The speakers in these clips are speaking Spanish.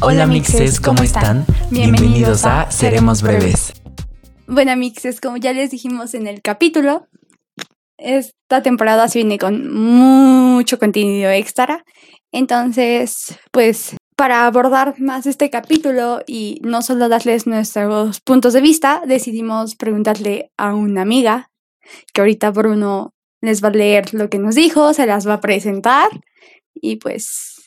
Hola mixes, ¿cómo están? Bienvenidos a Seremos Breves. Bueno mixes, como ya les dijimos en el capítulo, esta temporada se viene con mucho contenido extra. Entonces, pues para abordar más este capítulo y no solo darles nuestros puntos de vista, decidimos preguntarle a una amiga, que ahorita Bruno les va a leer lo que nos dijo, se las va a presentar y pues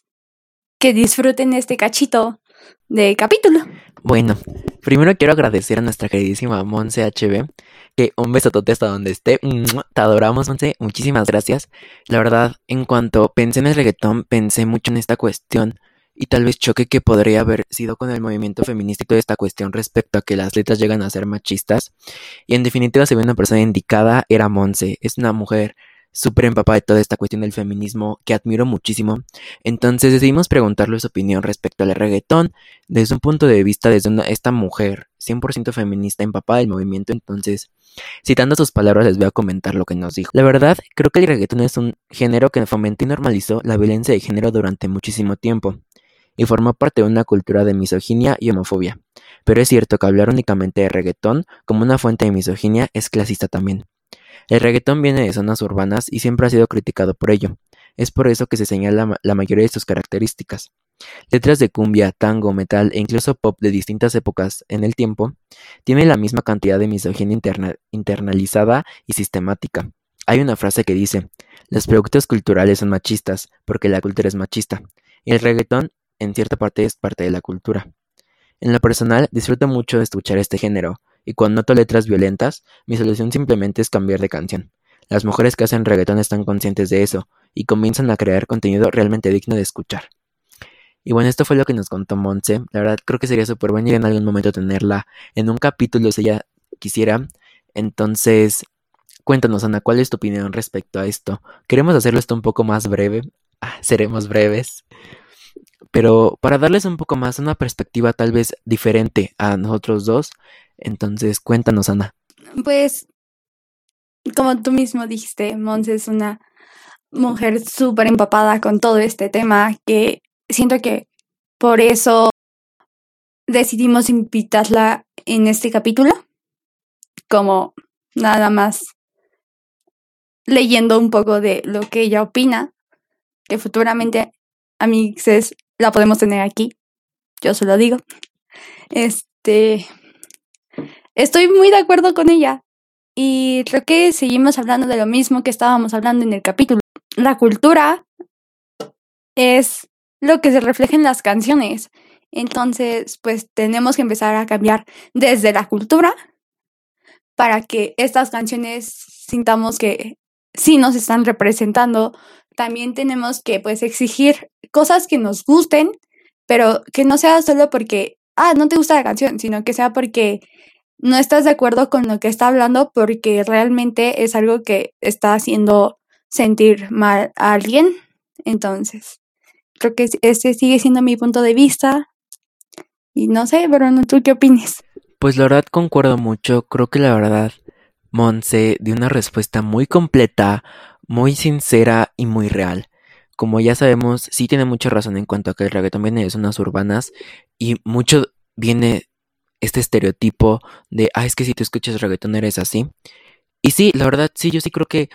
que disfruten este cachito de capítulo. Bueno, primero quiero agradecer a nuestra queridísima Monse HB, que un besotote hasta donde esté. Te adoramos, Monse. Muchísimas gracias. La verdad, en cuanto pensé en el reggaetón, pensé mucho en esta cuestión y tal vez choque que podría haber sido con el movimiento feminista y toda esta cuestión respecto a que las letras llegan a ser machistas. Y en definitiva, se ve una persona indicada, era Monse. Es una mujer súper empapada de toda esta cuestión del feminismo que admiro muchísimo. Entonces decidimos preguntarle su opinión respecto al reggaetón desde un punto de vista desde una, esta mujer 100% feminista empapada del movimiento. Entonces, citando sus palabras, les voy a comentar lo que nos dijo. La verdad, creo que el reggaetón es un género que fomentó y normalizó la violencia de género durante muchísimo tiempo y formó parte de una cultura de misoginia y homofobia. Pero es cierto que hablar únicamente de reggaetón como una fuente de misoginia es clasista también. El reggaetón viene de zonas urbanas y siempre ha sido criticado por ello. Es por eso que se señala la mayoría de sus características. Letras de cumbia, tango, metal e incluso pop de distintas épocas en el tiempo tienen la misma cantidad de misoginia internalizada y sistemática. Hay una frase que dice, los productos culturales son machistas porque la cultura es machista. Y el reggaetón en cierta parte es parte de la cultura. En lo personal, disfruto mucho de escuchar este género, y cuando noto letras violentas, mi solución simplemente es cambiar de canción. Las mujeres que hacen reggaetón están conscientes de eso, y comienzan a crear contenido realmente digno de escuchar. Y bueno, esto fue lo que nos contó Montse. La verdad, creo que sería súper bueno en algún momento tenerla en un capítulo si ella quisiera. Entonces, cuéntanos, Ana, ¿cuál es tu opinión respecto a esto? Queremos hacerlo esto un poco más breve. Ah, seremos breves pero para darles un poco más una perspectiva tal vez diferente a nosotros dos. Entonces, cuéntanos, Ana. Pues, como tú mismo dijiste, Mons es una mujer súper empapada con todo este tema que siento que por eso decidimos invitarla en este capítulo, como nada más leyendo un poco de lo que ella opina, que futuramente a mí es la podemos tener aquí. Yo se lo digo. Este. Estoy muy de acuerdo con ella. Y creo que seguimos hablando de lo mismo que estábamos hablando en el capítulo. La cultura es lo que se refleja en las canciones. Entonces, pues tenemos que empezar a cambiar desde la cultura para que estas canciones sintamos que sí nos están representando también tenemos que pues exigir cosas que nos gusten, pero que no sea solo porque, ah, no te gusta la canción, sino que sea porque no estás de acuerdo con lo que está hablando porque realmente es algo que está haciendo sentir mal a alguien. Entonces, creo que ese sigue siendo mi punto de vista. Y no sé, pero ¿tú qué opinas? Pues la verdad concuerdo mucho. Creo que la verdad, Monse dio una respuesta muy completa, muy sincera y muy real. Como ya sabemos, sí tiene mucha razón en cuanto a que el reggaetón viene de zonas urbanas y mucho viene este estereotipo de, ah, es que si tú escuchas reggaetón eres así. Y sí, la verdad, sí, yo sí creo que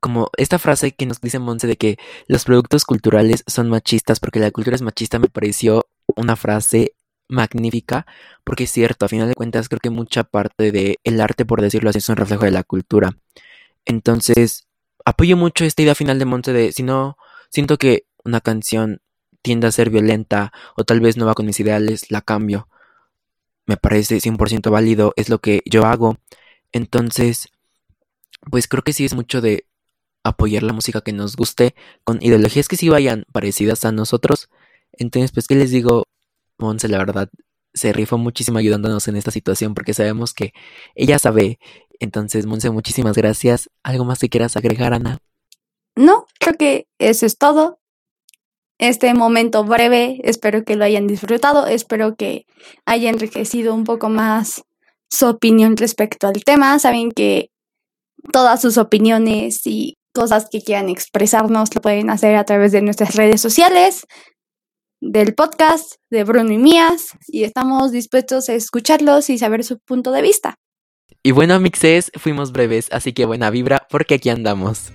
como esta frase que nos dice Monse de que los productos culturales son machistas porque la cultura es machista me pareció una frase magnífica porque es cierto, a final de cuentas creo que mucha parte del el arte, por decirlo así, es un reflejo de la cultura. Entonces, apoyo mucho esta idea final de Monte de si no siento que una canción tiende a ser violenta o tal vez no va con mis ideales, la cambio. Me parece 100% válido, es lo que yo hago. Entonces, pues creo que sí es mucho de apoyar la música que nos guste con ideologías que sí vayan parecidas a nosotros. Entonces, pues, ¿qué les digo? Monse, la verdad, se rifó muchísimo ayudándonos en esta situación porque sabemos que ella sabe entonces, Monse, muchísimas gracias. ¿Algo más que quieras agregar, Ana? No, creo que eso es todo. Este momento breve, espero que lo hayan disfrutado, espero que haya enriquecido un poco más su opinión respecto al tema. Saben que todas sus opiniones y cosas que quieran expresarnos lo pueden hacer a través de nuestras redes sociales. del podcast de Bruno y Mías y estamos dispuestos a escucharlos y saber su punto de vista. Y bueno, mixes, fuimos breves, así que buena vibra porque aquí andamos.